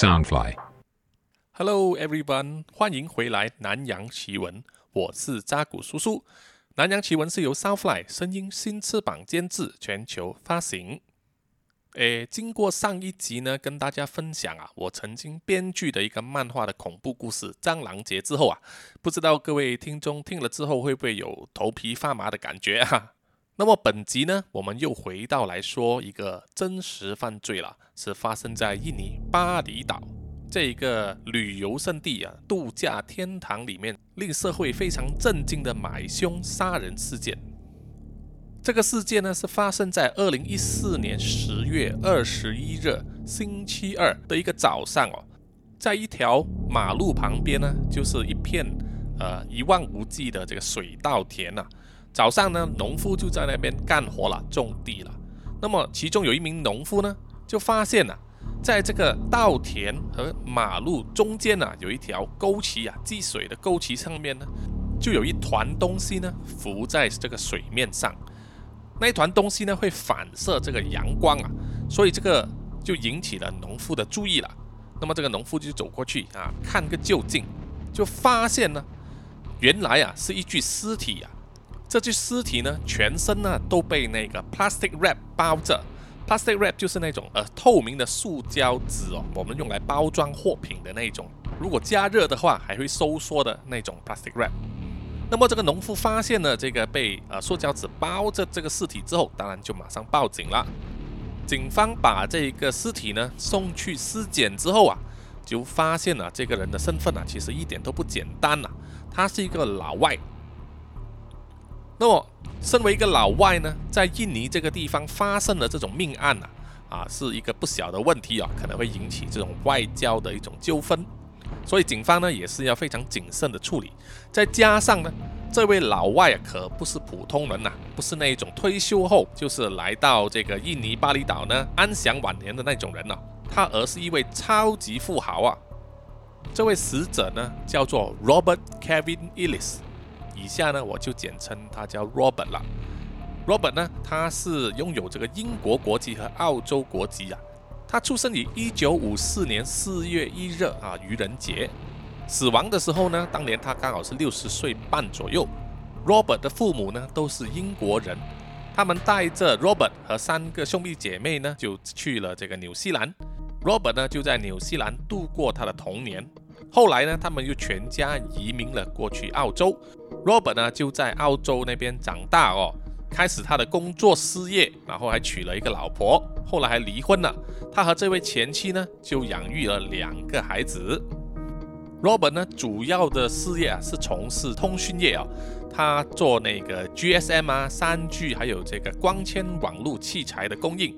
Soundfly。Hello everyone，欢迎回来南洋奇闻，我是扎古叔叔。南洋奇闻是由 Soundfly 声音新翅膀监制，全球发行。诶，经过上一集呢，跟大家分享啊，我曾经编剧的一个漫画的恐怖故事《蟑螂节》之后啊，不知道各位听众听了之后会不会有头皮发麻的感觉啊？那么本集呢，我们又回到来说一个真实犯罪了，是发生在印尼巴厘岛这一个旅游胜地啊、度假天堂里面，令社会非常震惊的买凶杀人事件。这个事件呢，是发生在二零一四年十月二十一日星期二的一个早上哦，在一条马路旁边呢，就是一片呃一望无际的这个水稻田呐、早上呢，农夫就在那边干活了，种地了。那么其中有一名农夫呢，就发现呐、在这个稻田和马路中间呢、有一条沟渠啊，积水的沟渠上面呢，就有一团东西呢浮在这个水面上。那一团东西呢会反射这个阳光啊，所以这个就引起了农夫的注意了。那么这个农夫就走过去啊，看个究竟，就发现呢，原来啊是一具尸体啊。这具尸体呢，全身呢都被那个 plastic wrap 包着。plastic wrap 就是那种呃透明的塑胶纸哦，我们用来包装货品的那种。如果加热的话，还会收缩的那种 plastic wrap。那么这个农夫发现了这个被呃塑胶纸包着这个尸体之后，当然就马上报警了。警方把这个尸体呢送去尸检之后啊，就发现了这个人的身份啊，其实一点都不简单呐、他是一个老外。那么，身为一个老外呢，在印尼这个地方发生了这种命案呢、啊，是一个不小的问题啊，可能会引起这种外交的一种纠纷。所以警方呢也是要非常谨慎的处理。再加上呢，这位老外啊可不是普通人呐、不是那一种退休后就是来到这个印尼巴厘岛呢安享晚年的那种人呐、他而是一位超级富豪啊。这位死者呢叫做 Robert Kevin Ellis，以下呢我就简称他叫 Robert 了。Robert 呢，他是拥有这个英国国籍和澳洲国籍啊。他出生于一九五四年四月一日啊，愚人节。死亡的时候呢，当年他刚好是六十岁半左右。Robert 的父母呢都是英国人，他们带着 Robert 和三个兄弟姐妹呢就去了这个纽西兰。Robert 呢就在纽西兰度过他的童年。后来呢，他们又全家移民了过去澳洲。Robert 呢就在澳洲那边长大哦，开始他的工作事业，然后还娶了一个老婆，后来还离婚了。他和这位前妻呢就养育了两个孩子。Robert 呢主要的事业啊是从事通讯业啊，他做那个 GSM 啊、三 G 还有这个光纤网络器材的供应。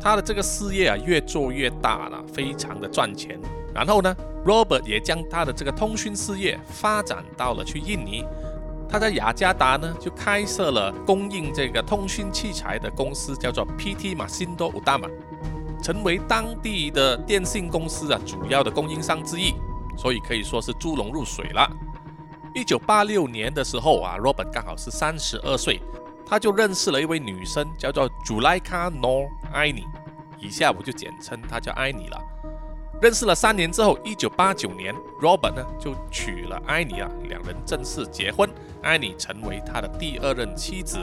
他的这个事业啊越做越大了，非常的赚钱。然后呢，Robert 也将他的这个通讯事业发展到了去印尼。他在雅加达呢就开设了供应这个通讯器材的公司，叫做 PT 马辛多乌达玛，成为当地的电信公司啊主要的供应商之一，所以可以说是猪笼入水了。一九八六年的时候啊，Robert 刚好是三十二岁，他就认识了一位女生，叫做 Julaika Nor Aini，以下我就简称她叫艾妮了。认识了三年之后，一九八九年，Robert 呢就娶了艾妮啊，两人正式结婚，艾妮成为他的第二任妻子。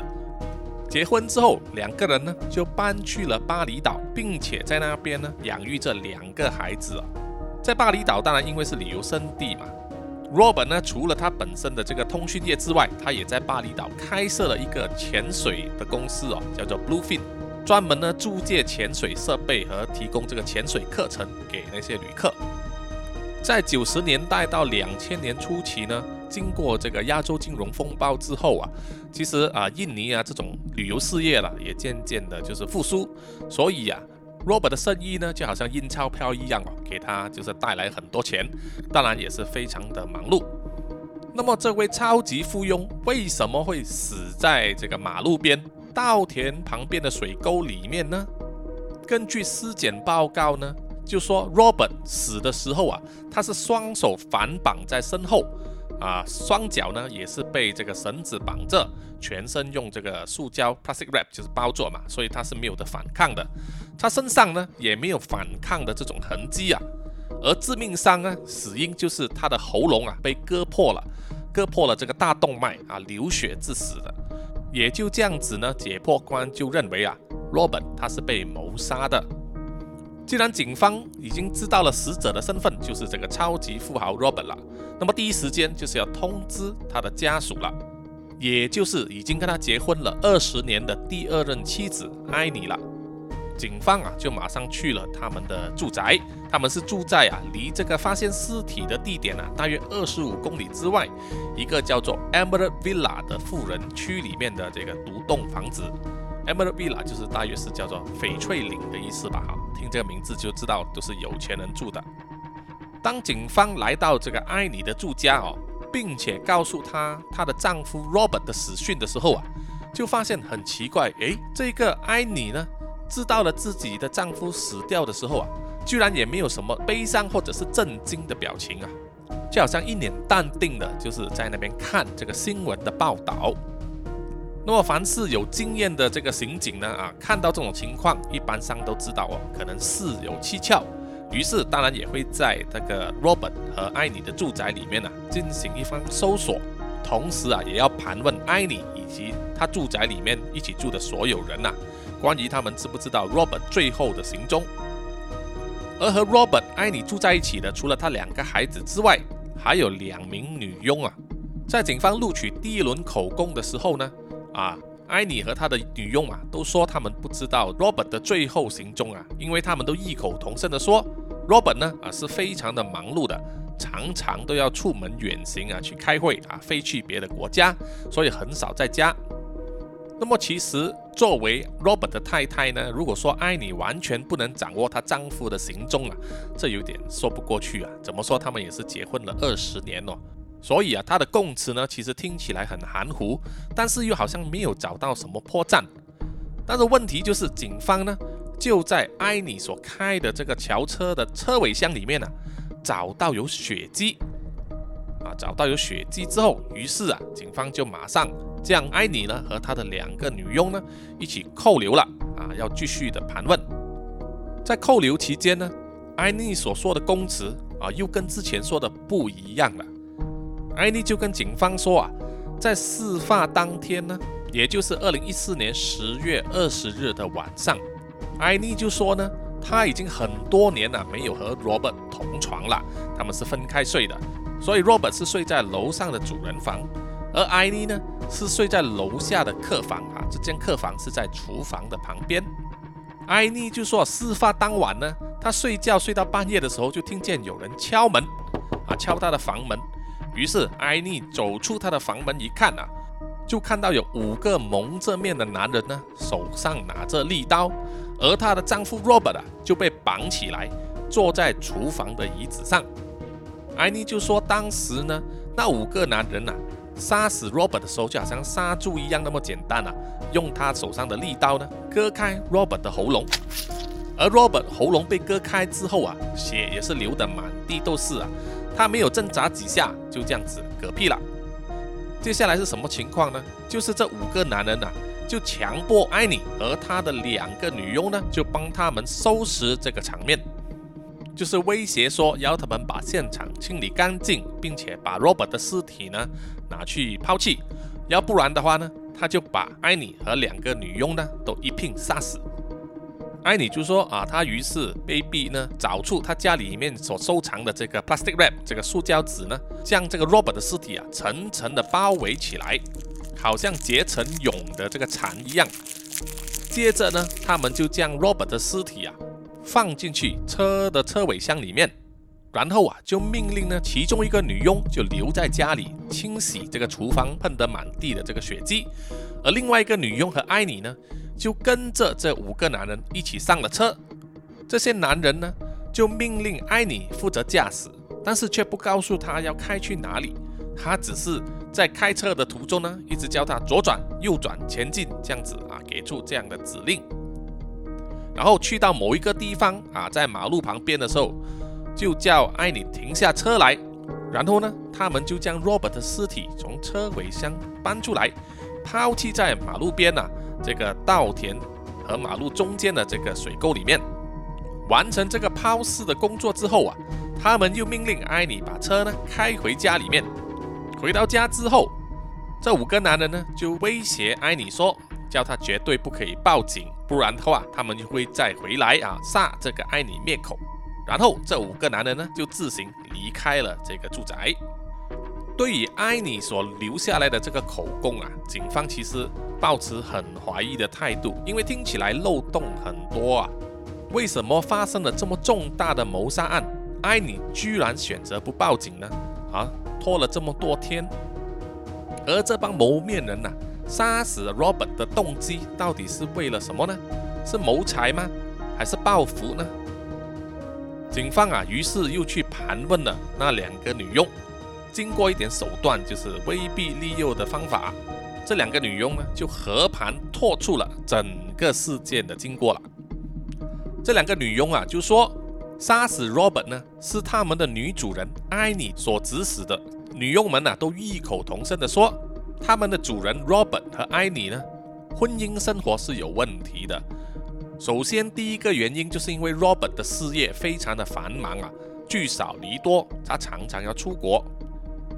结婚之后，两个人呢就搬去了巴厘岛，并且在那边呢养育着两个孩子啊。在巴厘岛，当然因为是旅游胜地嘛，Robert 呢除了他本身的这个通讯业之外，他也在巴厘岛开设了一个潜水的公司哦，叫做 Bluefin。专门呢租借潜水设备和提供这个潜水课程给那些旅客。在九十年代到两千年初期呢，经过这个亚洲金融风暴之后啊，其实啊印尼啊这种旅游事业了也渐渐的就是复苏，所以啊 Robert 的生意呢就好像印钞票一样哦，给他就是带来很多钱，当然也是非常的忙碌。那么这位超级富翁为什么会死在这个马路边？稻田旁边的水沟里面呢？根据尸检报告呢，就说 Robert 死的时候啊，他是双手反绑在身后，啊，双脚呢也是被这个绳子绑着，全身用这个塑胶 plastic wrap 就是包住嘛，所以他是没有的反抗的。他身上呢也没有反抗的这种痕迹啊。而致命伤呢，死因就是他的喉咙啊被割破了，割破了这个大动脉啊，流血致死的。也就这样子呢，解剖官就认为啊罗本他是被谋杀的。既然警方已经知道了死者的身份就是这个超级富豪罗本了，那么第一时间就是要通知他的家属了，也就是已经跟他结婚了二十年的第二任妻子艾妮了。警方啊，就马上去了他们的住宅。他们是住在啊，离这个发现尸体的地点啊，大约二十五公里之外，一个叫做 Emerald Villa 的富人区里面的这个独栋房子。Emerald Villa 就是大约是叫做翡翠岭的意思吧？哈，听这个名字就知道都是有钱人住的。当警方来到这个艾妮的住家哦，并且告诉她她的丈夫 Robert 的死讯的时候啊，就发现很奇怪，诶，这个艾妮呢？知道了自己的丈夫死掉的时候啊，居然也没有什么悲伤或者是震惊的表情啊，就好像一脸淡定的，就是在那边看这个新闻的报道。那么，凡是有经验的这个刑警呢，啊，看到这种情况，一般上都知道哦，可能事有蹊跷，于是当然也会在这个 Robert 和艾妮的住宅里面呢进行一番搜索，同时啊，也要盘问艾妮以及他住宅里面一起住的所有人呐。关于他们知不知道 Robert 最后的行踪，而和 Robert 艾妮住在一起的，除了他两个孩子之外，还有两名女佣啊。在警方录取第一轮口供的时候呢，啊，艾妮和他的女佣啊，都说他们不知道 Robert 的最后行踪啊，因为他们都异口同声的说，Robert 呢啊是非常的忙碌的，常常都要出门远行啊去开会啊，飞去别的国家，所以很少在家。那么其实，作为 Robert 的太太呢，如果说艾妮完全不能掌握她丈夫的行踪啊，这有点说不过去啊。怎么说，他们也是结婚了二十年哦，所以啊，她的供词呢，其实听起来很含糊，但是又好像没有找到什么破绽。但是问题就是，警方呢，就在艾妮所开的这个轿车的车尾箱里面呢，找到有血迹。啊，找到有血迹之后，于是啊，警方就马上将艾妮呢和她的两个女佣呢一起扣留了。啊，要继续的盘问。在扣留期间呢，艾妮所说的供词啊，又跟之前说的不一样了。艾妮就跟警方说啊，在事发当天呢，也就是二零一四年十月二十日的晚上，艾妮就说呢，她已经很多年了没有和 Robert 同床了，他们是分开睡的。所以，Robert 是睡在楼上的主人房，而艾妮呢是睡在楼下的客房啊。这间客房是在厨房的旁边。艾妮就说，事发当晚呢，她睡觉睡到半夜的时候，就听见有人敲门，啊，敲她的房门。于是，艾妮走出她的房门一看啊，就看到有五个蒙着面的男人呢，手上拿着利刀，而她的丈夫 Robert 啊就被绑起来，坐在厨房的椅子上。艾妮就说：“当时呢，那五个男人呐，杀死 Robert 的时候就好像杀猪一样那么简单啊，用他手上的利刀呢，割开 Robert 的喉咙。而 Robert 喉咙被割开之后啊，血也是流得满地都是啊。他没有挣扎几下，就这样子嗝屁了。接下来是什么情况呢？就是这五个男人呐，就强迫艾米和他的两个女佣呢，就帮他们收拾这个场面。”就是威胁说要他们把现场清理干净，并且把 Robert 的尸体呢拿去抛弃，要不然的话呢，他就把艾妮和两个女佣呢都一并杀死。艾妮就说啊，他于是被逼呢找出他家里面所收藏的这个 plastic wrap 这个塑胶纸呢，将这个 Robert 的尸体啊层层的包围起来，好像结成蛹的这个蚕一样。接着呢，他们就将 Robert 的尸体啊。放进去车的车尾箱里面，然后啊，就命令呢，其中一个女佣就留在家里清洗这个厨房喷得满地的这个血迹，而另外一个女佣和艾妮呢，就跟着这五个男人一起上了车。这些男人呢，就命令艾妮负责驾驶，但是却不告诉她要开去哪里，他只是在开车的途中呢，一直叫她左转、右转、前进这样子啊，给出这样的指令。然后去到某一个地方啊，在马路旁边的时候，就叫艾妮停下车来。然后呢，他们就将 Robert 的尸体从车尾箱搬出来，抛弃在马路边呐这个稻田和马路中间的这个水沟里面。完成这个抛尸的工作之后啊，他们又命令艾妮把车呢开回家里面。回到家之后，这五个男人呢就威胁艾妮说，叫他绝对不可以报警，不然的话他们就会再回来啊杀这个艾妮灭口。然后这五个男人呢就自行离开了这个住宅。对于艾妮所留下来的这个口供啊，警方其实抱持很怀疑的态度，因为听起来漏洞很多啊。为什么发生了这么重大的谋杀案，艾妮居然选择不报警呢？啊，拖了这么多天，而这帮谋面人呐，杀死 Robert 的动机到底是为了什么呢？是谋财吗？还是报复呢？警方啊，于是又去盘问了那两个女佣，经过一点手段，就是威逼利诱的方法，这两个女佣呢，就和盘托出了整个事件的经过了。这两个女佣啊，就说杀死 Robert 呢是他们的女主人艾妮所指使的。女佣们啊都异口同声的说，他们的主人 Robert 和艾妮呢婚姻生活是有问题的。首先，第一个原因就是因为 Robert 的事业非常的繁忙啊，聚少离多，他常常要出国。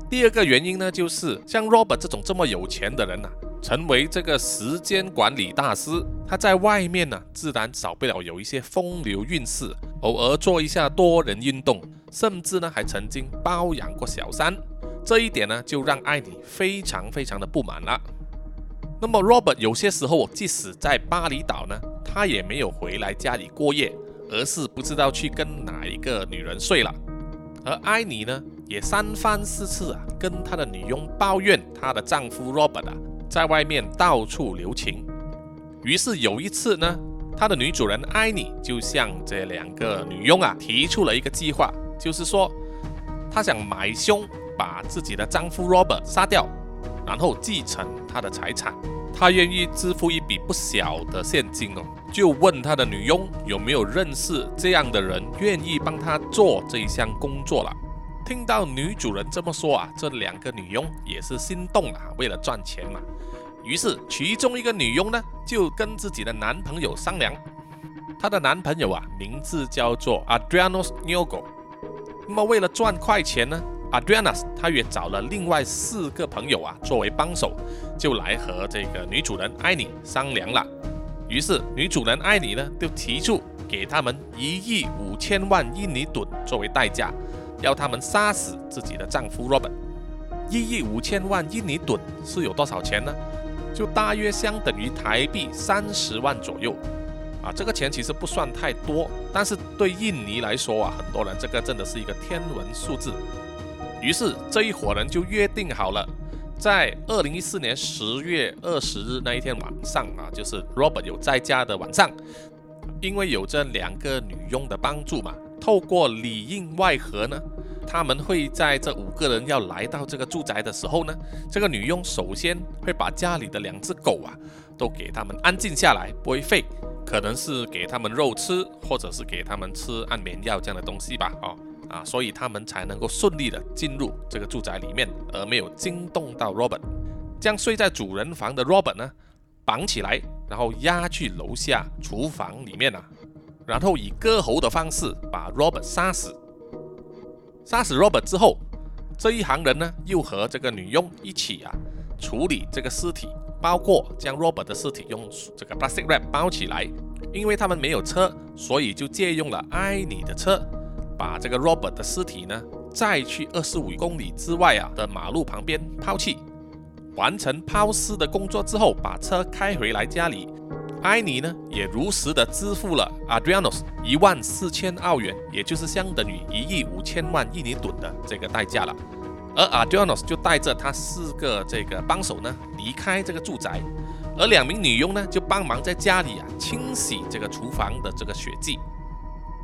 第二个原因呢，就是像 Robert 这种这么有钱的人呐。成为这个时间管理大师，他在外面呢，自然少不了有一些风流韵事，偶尔做一下多人运动，甚至呢还曾经包养过小三。这一点呢，就让艾妮非常非常的不满了。那么 Robert 有些时候，即使在巴厘岛呢，他也没有回来家里过夜，而是不知道去跟哪一个女人睡了。而艾妮呢，也三番四次啊，跟她的女佣抱怨她的丈夫 Robert 啊。在外面到处留情，于是有一次呢，她的女主人艾妮就向这两个女佣啊提出了一个计划，就是说，她想买凶把自己的丈夫 Robert 杀掉，然后继承他的财产。他愿意支付一笔不小的现金哦，就问他的女佣有没有认识这样的人，愿意帮他做这一项工作了。听到女主人这么说啊，这两个女佣也是心动了，为了赚钱嘛。于是其中一个女佣呢，就跟自己的男朋友商量，她的男朋友啊，名字叫做 Adrianos Niogo。那么为了赚快钱呢，Adrianos 他也找了另外四个朋友啊，作为帮手，就来和这个女主人艾妮商量了。于是女主人艾妮呢，就提出给他们一亿五千万印尼盾作为代价。要他们杀死自己的丈夫 Robert，一亿五千万印尼盾是有多少钱呢？就大约相等于台币三十万左右啊！这个钱其实不算太多，但是对印尼来说啊，很多人这个真的是一个天文数字。于是这一伙人就约定好了，在二零一四年十月二十日那一天晚上啊，就是 Robert 有在家的晚上，因为有这两个女佣的帮助嘛。透过里应外合呢，他们会在这五个人要来到这个住宅的时候呢，这个女佣首先会把家里的两只狗啊，都给他们安静下来，不会吠，可能是给他们肉吃，或者是给他们吃安眠药这样的东西吧，哦啊，所以他们才能够顺利的进入这个住宅里面，而没有惊动到 Robert。将睡在主人房的 Robert 呢，绑起来，然后押去楼下厨房里面啊。然后以割喉的方式把 Robert 杀死。杀死 Robert 之后，这一行人呢又和这个女佣一起啊处理这个尸体，包括将 Robert 的尸体用这个 plastic wrap 包起来。因为他们没有车，所以就借用了艾妮的车，把这个 Robert 的尸体呢再去二十五公里之外啊的马路旁边抛弃。完成抛尸的工作之后，把车开回来家里。艾尼呢，也如实的支付了 Adrianos 一万四千澳元，也就是相等于一亿五千万印尼盾的这个代价了。而 Adrianos 就带着他四个这个帮手呢，离开这个住宅，而两名女佣呢，就帮忙在家里啊清洗这个厨房的这个血迹。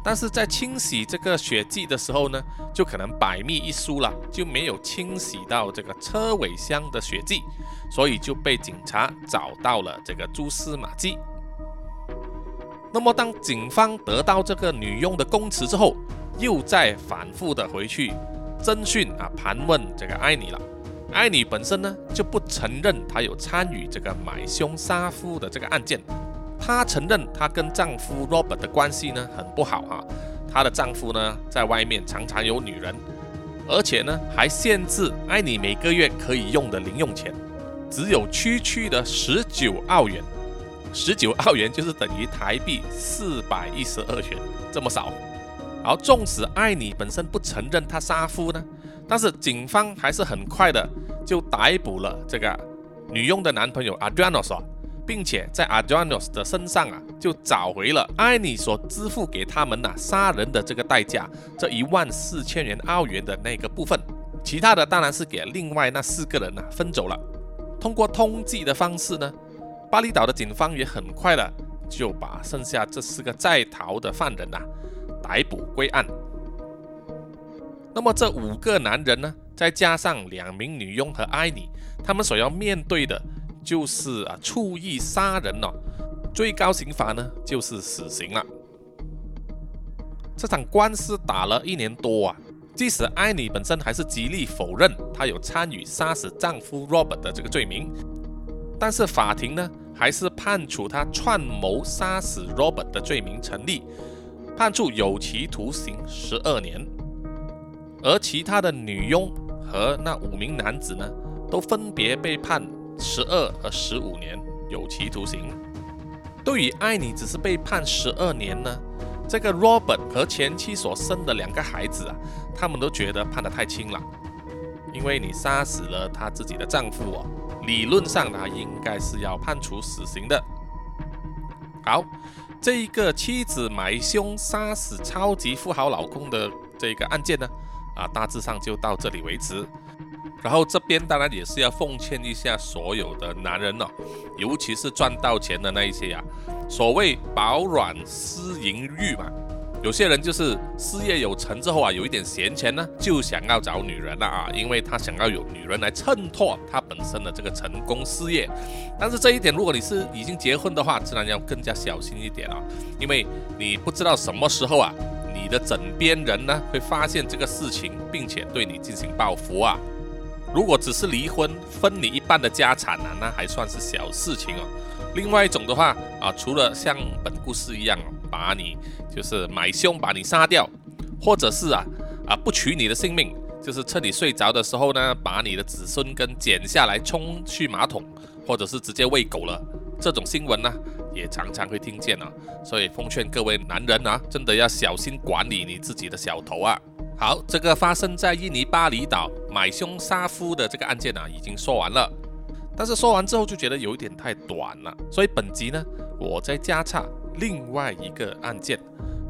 但是在清洗这个血迹的时候呢，就可能百密一疏了，就没有清洗到这个车尾箱的血迹，所以就被警察找到了这个蛛丝马迹。那么当警方得到这个女佣的供词之后，又再反复的回去侦讯啊盘问这个艾妮了。艾妮本身呢就不承认她有参与这个买凶杀夫的这个案件。她承认她跟丈夫 Robert 的关系呢很不好啊，她的丈夫呢在外面常常有女人，而且呢还限制艾妮每个月可以用的零用钱，只有区区的十九澳元，十九澳元就是等于台币四百一十二元，这么少。而纵使艾妮本身不承认她杀夫呢，但是警方还是很快的就逮捕了这个女佣的男朋友 Adrianos，并且在 Adrianos 的身上啊就找回了艾尼所支付给他们呐杀人的这个代价，这一万四千元澳元的那个部分，其他的当然是给另外那四个人呐分走了。通过通缉的方式呢，巴厘岛的警方也很快的就把剩下这四个在逃的犯人呐。逮捕归案。那么这五个男人呢，再加上两名女佣和艾尼，他们所要面对的就是啊，蓄意杀人哦，最高刑罚呢就是死刑了。这场官司打了一年多啊，即使艾妮本身还是极力否认她有参与杀死丈夫 Robert 的这个罪名，但是法庭呢，还是判处她串谋杀死 Robert 的罪名成立。判处有期徒刑十二年，而其他的女佣和那五名男子呢，都分别被判十二和十五年有期徒刑。对于艾妮只是被判十二年呢，这个 Robert 和前妻所生的两个孩子啊，他们都觉得判得太轻了，因为你杀死了他自己的丈夫哦，理论上呢应该是要判处死刑的。好。这一个妻子买凶杀死超级富豪老公的这个案件呢，啊，大致上就到这里为止。然后这边当然也是要奉劝一下所有的男人哦，尤其是赚到钱的那一些呀，所谓饱暖思淫欲嘛。有些人就是事业有成之后啊，有一点闲钱呢，就想要找女人了啊，因为他想要有女人来衬托他本身的这个成功事业。但是这一点，如果你是已经结婚的话，自然要更加小心一点啊，因为你不知道什么时候啊，你的枕边人呢会发现这个事情，并且对你进行报复啊。如果只是离婚分你一半的家产啊，那还算是小事情哦。另外一种的话啊，除了像本故事一样把你。就是买凶把你杀掉，或者是啊啊不取你的性命，就是趁你睡着的时候呢，把你的子孙根剪下来冲去马桶，或者是直接喂狗了。这种新闻呢，也常常会听见啊。所以奉劝各位男人啊，真的要小心管理你自己的小头啊。好，这个发生在印尼巴厘岛买凶杀夫的这个案件呢，已经说完了。但是说完之后就觉得有一点太短了，所以本集呢，我再加插另外一个案件。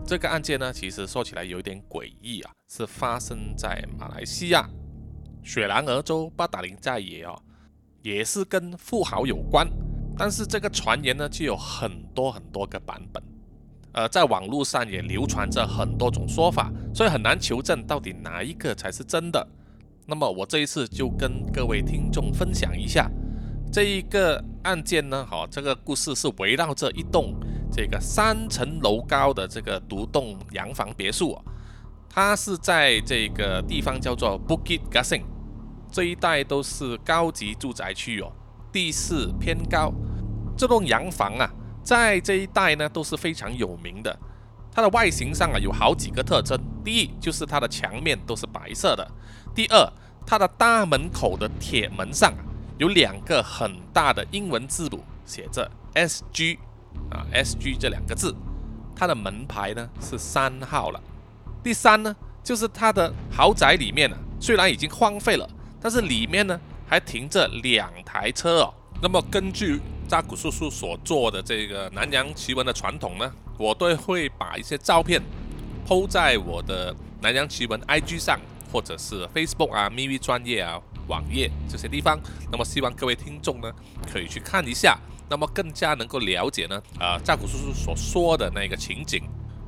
这个案件呢，其实说起来有点诡异啊，是发生在马来西亚雪兰莪州巴达林寨野哦，也是跟富豪有关，但是这个传言呢就有很多很多个版本，呃，在网络上也流传着很多种说法，所以很难求证到底哪一个才是真的。那么我这一次就跟各位听众分享一下这一个案件呢，好，这个故事是围绕着一栋。这个三层楼高的这个独栋洋房别墅，它是在这个地方叫做 Bukit Gasing 这一带都是高级住宅区哦，地势偏高。这栋洋房啊，在这一带呢都是非常有名的。它的外形上啊有好几个特征：第一，就是它的墙面都是白色的；第二，它的大门口的铁门上有两个很大的英文字母，写着 SG。啊，S G 这两个字，它的门牌呢是三号了。第三呢，就是它的豪宅里面呢，虽然已经荒废了，但是里面呢还停着两台车哦。那么根据扎古叔叔所做的这个南洋奇闻的传统呢，我都会把一些照片抛在我的南洋奇闻 I G 上，或者是 Facebook 啊、咪咪专业啊、网页这些地方。那么希望各位听众呢，可以去看一下。那么更加能够了解呢，啊，扎古叔叔所说的那个情景，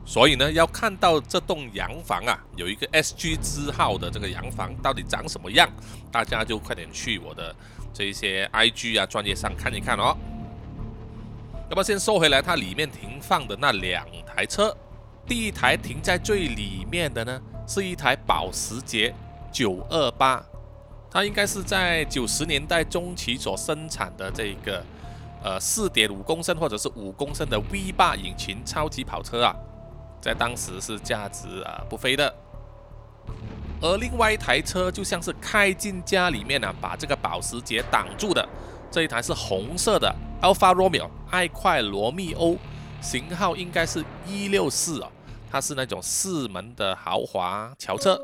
所以呢，要看到这栋洋房啊，有一个 S G 字号的这个洋房到底长什么样，大家就快点去我的这一些 I G 啊专业上看一看哦。那么先说回来，它里面停放的那两台车，第一台停在最里面的呢，是一台保时捷九二八，它应该是在九十年代中期所生产的这个。呃，四点五公升或者是五公升的 V 八引擎超级跑车啊，在当时是价值啊不菲的。而另外一台车就像是开进家里面呢，把这个保时捷挡住的。这一台是红色的 Alfa Romeo 爱快罗密欧，型号应该是一六四哦，它是那种四门的豪华轿车。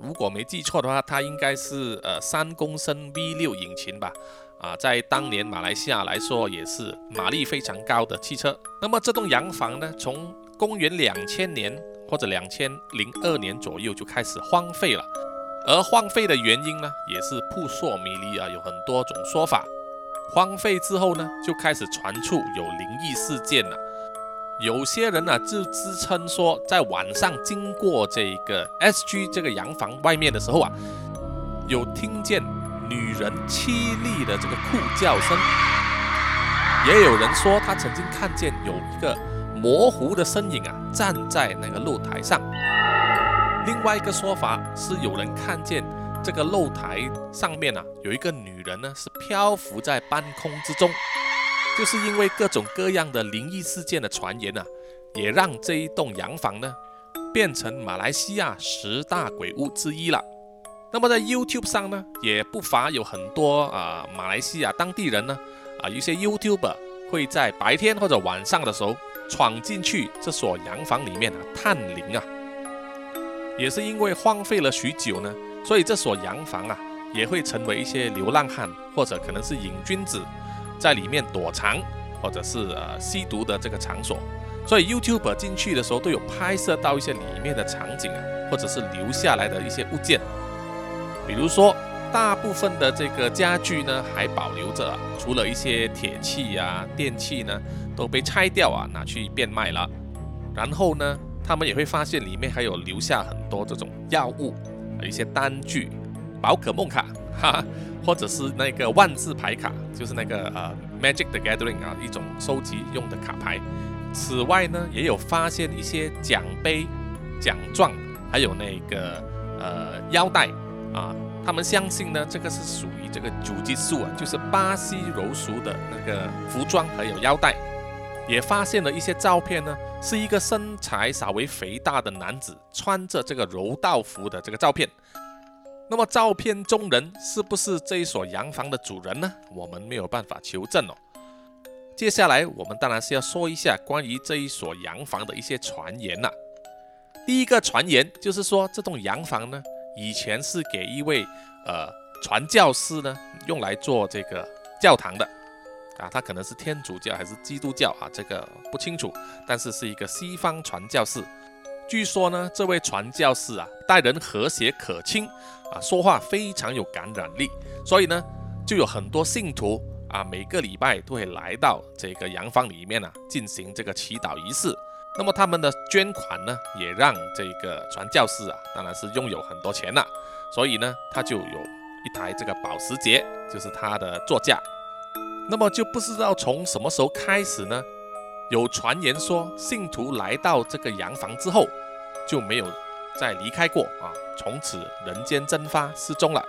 如果没记错的话，它应该是呃三公升 V 六引擎吧。啊，在当年马来西亚来说，也是马力非常高的汽车。那么这栋洋房呢，从公元两千年或者两千零二年左右就开始荒废了。而荒废的原因呢，也是扑朔迷离啊，有很多种说法。荒废之后呢，就开始传出有灵异事件了。有些人呢，就自称说，在晚上经过这个 SG 这个洋房外面的时候啊，有听见。女人凄厉的这个哭叫声，也有人说他曾经看见有一个模糊的身影啊站在那个露台上。另外一个说法是有人看见这个露台上面啊有一个女人呢是漂浮在半空之中。就是因为各种各样的灵异事件的传言啊，也让这一栋洋房呢变成马来西亚十大鬼屋之一了。那么在 YouTube 上呢，也不乏有很多啊马来西亚当地人呢，啊一些 YouTuber 会在白天或者晚上的时候闯进去这所洋房里面啊探灵啊。也是因为荒废了许久呢，所以这所洋房啊也会成为一些流浪汉或者可能是瘾君子在里面躲藏或者是呃吸毒的这个场所。所以 YouTube 进去的时候都有拍摄到一些里面的场景啊，或者是留下来的一些物件。比如说，大部分的这个家具呢还保留着，除了一些铁器啊、电器呢都被拆掉啊，拿去变卖了。然后呢，他们也会发现里面还有留下很多这种药物、一些单据、宝可梦卡，哈哈，或者是那个万字牌卡，就是那个呃 Magic the Gathering 啊一种收集用的卡牌。此外呢，也有发现一些奖杯、奖状，还有那个呃腰带。啊，他们相信呢，这个是属于这个主激素啊，就是巴西柔术的那个服装还有腰带，也发现了一些照片呢，是一个身材稍微肥大的男子穿着这个柔道服的这个照片。那么照片中人是不是这一所洋房的主人呢？我们没有办法求证哦。接下来我们当然是要说一下关于这一所洋房的一些传言了。第一个传言就是说，这栋洋房呢。以前是给一位呃传教士呢用来做这个教堂的啊，他可能是天主教还是基督教啊，这个不清楚，但是是一个西方传教士。据说呢，这位传教士啊待人和谐可亲啊，说话非常有感染力，所以呢就有很多信徒啊每个礼拜都会来到这个洋房里面啊进行这个祈祷仪式。那么他们的捐款呢，也让这个传教士啊，当然是拥有很多钱了，所以呢，他就有一台这个保时捷，就是他的座驾。那么就不知道从什么时候开始呢，有传言说信徒来到这个洋房之后就没有再离开过啊，从此人间蒸发失踪了。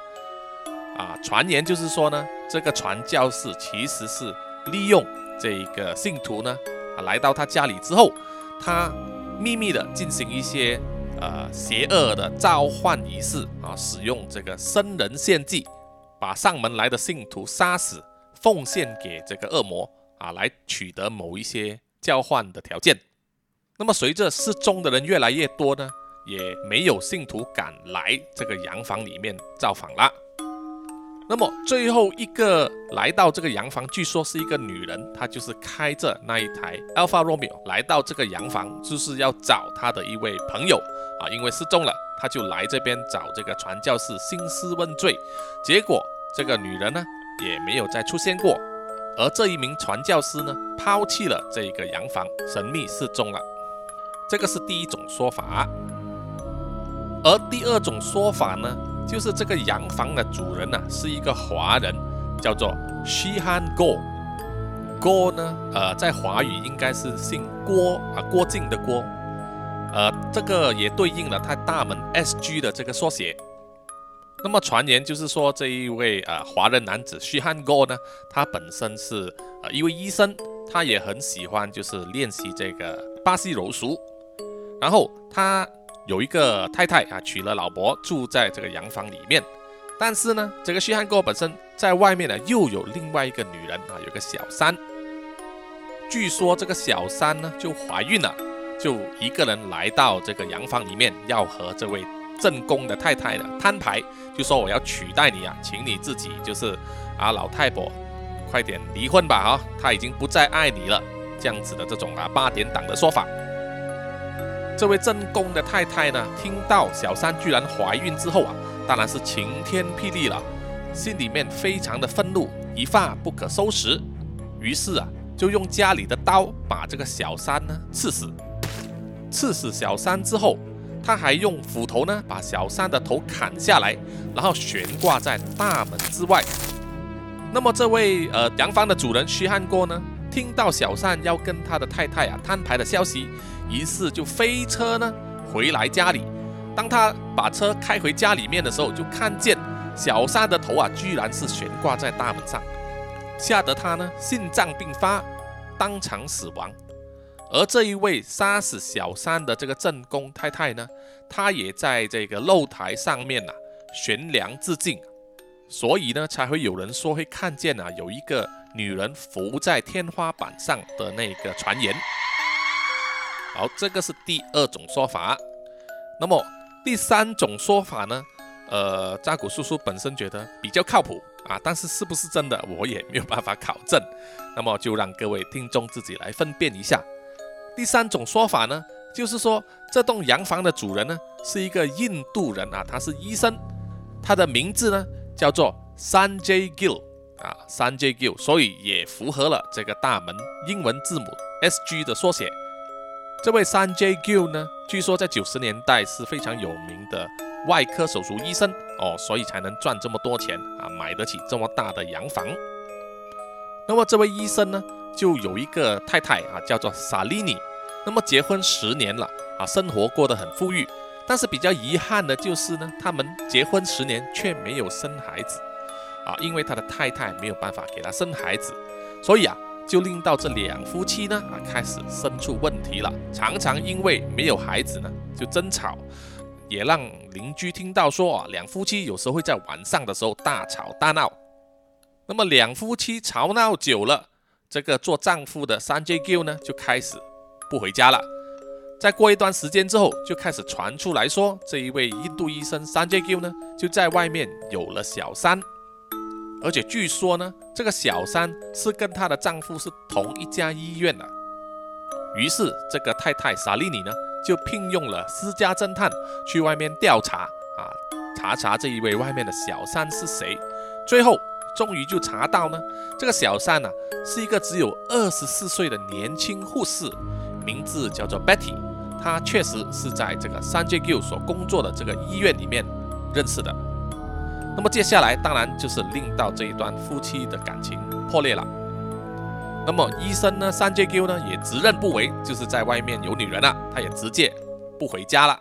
啊，传言就是说呢，这个传教士其实是利用这个信徒呢，啊来到他家里之后。他秘密的进行一些呃邪恶的召唤仪式啊，使用这个生人献祭，把上门来的信徒杀死，奉献给这个恶魔啊，来取得某一些交换的条件。那么随着失踪的人越来越多呢，也没有信徒敢来这个洋房里面造访了。那么最后一个来到这个洋房，据说是一个女人，她就是开着那一台 Alpha Romeo 来到这个洋房，就是要找她的一位朋友啊，因为失踪了，她就来这边找这个传教士兴师问罪。结果这个女人呢也没有再出现过，而这一名传教士呢抛弃了这一个洋房，神秘失踪了。这个是第一种说法，而第二种说法呢？就是这个洋房的主人呢，是一个华人，叫做 Shihan Go。Go 呢，呃，在华语应该是姓郭啊，郭靖的郭。呃，这个也对应了他大门 SG 的这个缩写。那么传言就是说，这一位呃华人男子 Shihan Go 呢，他本身是呃一位医生，他也很喜欢就是练习这个巴西柔术。然后他有一个太太啊，娶了老婆，住在这个洋房里面。但是呢，这个徐汉哥本身在外面呢，又有另外一个女人啊，有个小三。据说这个小三呢，就怀孕了，就一个人来到这个洋房里面，要和这位正宫的太太呢摊牌，就说我要取代你啊，请你自己就是啊老太婆，快点离婚吧啊，他已经不再爱你了，这样子的这种啊八点档的说法。这位正宫的太太呢，听到小三居然怀孕之后啊。当然是晴天霹雳了，心里面非常的愤怒，一发不可收拾，于是啊，就用家里的刀把这个小三呢刺死。刺死小三之后，他还用斧头呢把小三的头砍下来，然后悬挂在大门之外。那么这位呃洋房的主人徐汉国呢，听到小三要跟他的太太啊摊牌的消息，于是就飞车呢回来家里。当他把车开回家里面的时候，就看见小三的头啊，居然是悬挂在大门上，吓得他呢心脏病发，当场死亡。而这一位杀死小三的这个正宫太太呢，她也在这个露台上面呐悬梁自尽，所以呢才会有人说会看见啊有一个女人浮在天花板上的那个传言。好，这个是第二种说法。那么。第三种说法呢，呃，扎古叔叔本身觉得比较靠谱啊，但是是不是真的，我也没有办法考证。那么就让各位听众自己来分辨一下。第三种说法呢，就是说这栋洋房的主人呢是一个印度人啊，他是医生，他的名字呢叫做 Sanjay Gill 啊，Sanjay Gill，所以也符合了这个大门英文字母 S G 的缩写。这位 Sanjay Gill 呢？据说在九十年代是非常有名的外科手术医生哦，所以才能赚这么多钱啊，买得起这么大的洋房。那么这位医生呢，就有一个太太啊，叫做萨利尼。那么结婚十年了啊，生活过得很富裕。但是比较遗憾的就是呢，他们结婚十年却没有生孩子啊，因为他的太太没有办法给他生孩子，所以啊。就令到这两夫妻呢啊开始生出问题了，常常因为没有孩子呢就争吵，也让邻居听到说啊两夫妻有时候会在晚上的时候大吵大闹。那么两夫妻吵闹久了，这个做丈夫的三 J Q 呢就开始不回家了。再过一段时间之后，就开始传出来说这一位印度医生三 J Q 呢就在外面有了小三。而且据说呢，这个小三是跟她的丈夫是同一家医院的。于是这个太太萨利尼呢，就聘用了私家侦探去外面调查啊，查查这一位外面的小三是谁。最后终于就查到呢，这个小三呢是一个只有二十四岁的年轻护士，名字叫做 Betty。她确实是在这个 Sanjay Guo 所工作的这个医院里面认识的。那么接下来当然就是令到这一段夫妻的感情破裂了。那么医生呢，三 J Q 呢也直认不讳，就是在外面有女人了，他也直接不回家了。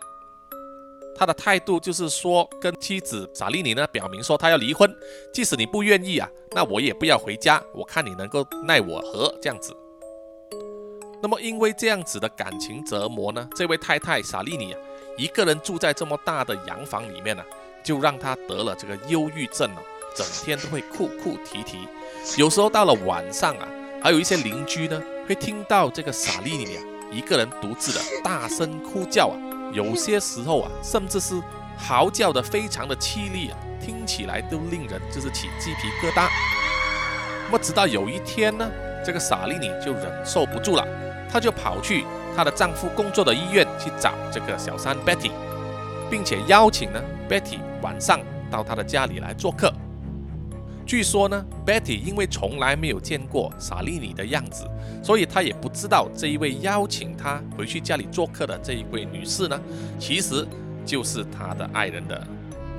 他的态度就是说，跟妻子萨利尼呢表明说他要离婚，即使你不愿意啊，那我也不要回家，我看你能够奈我何这样子。那么因为这样子的感情折磨呢，这位太太萨利尼啊，一个人住在这么大的洋房里面呢。就让他得了这个忧郁症哦，整天都会哭哭啼啼。有时候到了晚上啊，还有一些邻居呢会听到这个萨丽尼啊一个人独自的大声哭叫啊，有些时候啊，甚至是嚎叫的非常的凄厉啊，听起来都令人就是起鸡皮疙瘩。那么直到有一天呢，这个傻丽尼就忍受不住了，她就跑去她的丈夫工作的医院去找这个小三 Betty。并且邀请呢，Betty 晚上到她的家里来做客。据说呢，Betty 因为从来没有见过萨利尼的样子，所以她也不知道这一位邀请她回去家里做客的这一位女士呢，其实就是他的爱人的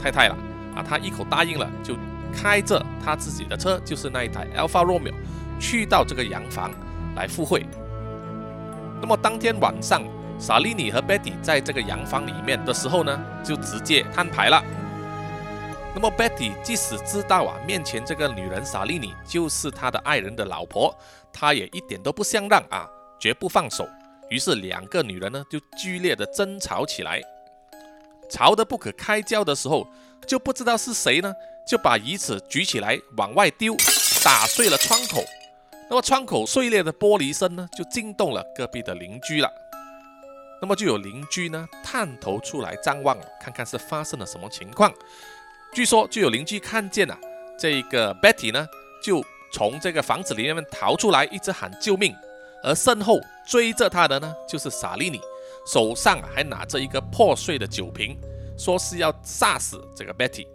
太太了。啊，他一口答应了，就开着他自己的车，就是那一台 Alfa Romeo，去到这个洋房来赴会。那么当天晚上。萨利尼和 Betty 在这个洋房里面的时候呢，就直接摊牌了。那么 Betty 即使知道啊，面前这个女人萨莉尼就是他的爱人的老婆，她也一点都不相让啊，绝不放手。于是两个女人呢就剧烈的争吵起来，吵得不可开交的时候，就不知道是谁呢就把椅子举起来往外丢，打碎了窗口。那么窗口碎裂的玻璃声呢就惊动了隔壁的邻居了。那么就有邻居呢探头出来张望，看看是发生了什么情况。据说就有邻居看见啊，这个 Betty 呢就从这个房子里面逃出来，一直喊救命，而身后追着他的呢就是萨利尼，手上还拿着一个破碎的酒瓶，说是要杀死这个 Betty。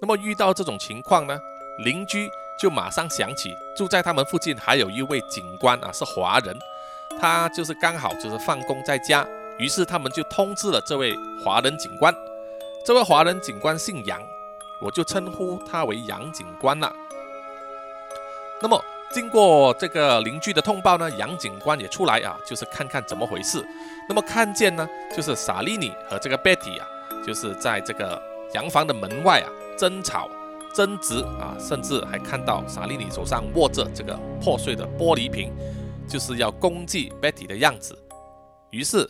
那么遇到这种情况呢，邻居就马上想起住在他们附近还有一位警官啊，是华人。他就是刚好就是放工在家，于是他们就通知了这位华人警官。这位华人警官姓杨，我就称呼他为杨警官了。那么经过这个邻居的通报呢，杨警官也出来啊，就是看看怎么回事。那么看见呢，就是萨利尼和这个 Betty 啊，就是在这个洋房的门外啊争吵、争执啊，甚至还看到萨利尼手上握着这个破碎的玻璃瓶。就是要攻击 Betty 的样子，于是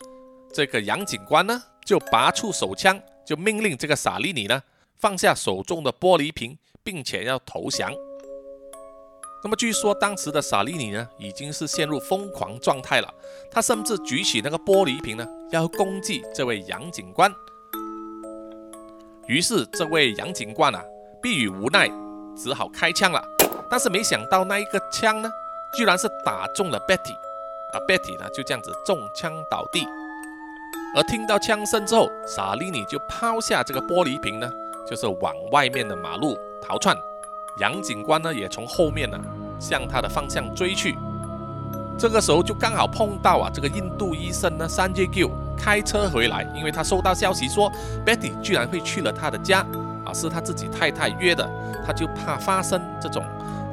这个杨警官呢就拔出手枪，就命令这个萨利尼呢放下手中的玻璃瓶，并且要投降。那么据说当时的萨利尼呢已经是陷入疯狂状态了，他甚至举起那个玻璃瓶呢要攻击这位杨警官。于是这位杨警官啊，逼于无奈，只好开枪了。但是没想到那一个枪呢。居然是打中了 Betty，啊，Betty 呢就这样子中枪倒地。而听到枪声之后，萨利尼就抛下这个玻璃瓶呢，就是往外面的马路逃窜。杨警官呢也从后面呢向他的方向追去。这个时候就刚好碰到啊，这个印度医生呢三 J Q 开车回来，因为他收到消息说 Betty 居然会去了他的家，啊，是他自己太太约的，他就怕发生这种。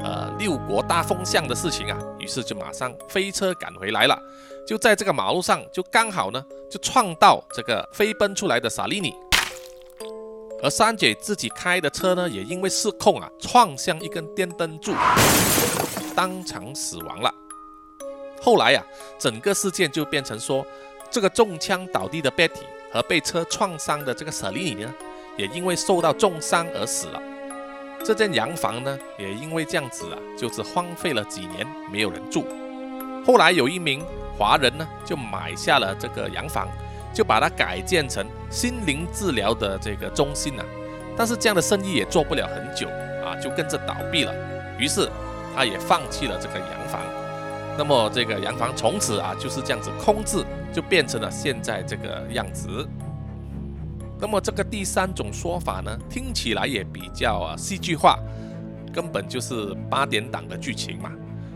呃，六国大风向的事情啊，于是就马上飞车赶回来了。就在这个马路上，就刚好呢，就撞到这个飞奔出来的萨利尼。而三姐自己开的车呢，也因为失控啊，撞向一根电灯柱，当场死亡了。后来呀，整个事件就变成说，这个中枪倒地的 Betty 和被车撞伤的这个萨利尼呢，也因为受到重伤而死了。这间洋房呢，也因为这样子啊，就是荒废了几年，没有人住。后来有一名华人呢，就买下了这个洋房，就把它改建成心灵治疗的这个中心啊。但是这样的生意也做不了很久啊，就跟着倒闭了。于是他也放弃了这个洋房。那么这个洋房从此啊就是这样子空置，就变成了现在这个样子。那么这个第三种说法呢，听起来也比较啊戏剧化，根本就是八点档的剧情嘛。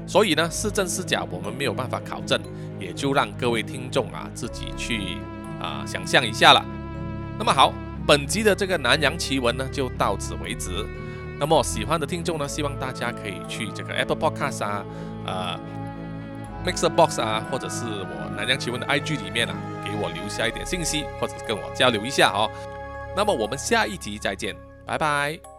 所以呢，是真是假，我们没有办法考证，也就让各位听众啊自己去啊想象一下了。那么好，本集的这个南洋奇闻呢就到此为止。那么喜欢的听众呢，希望大家可以去这个 Apple Podcast 啊，呃。Mixer Box 啊，或者是我南洋奇闻的 IG 里面啊，给我留下一点信息，或者跟我交流一下哦。那么我们下一集再见，拜拜。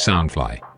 Soundfly。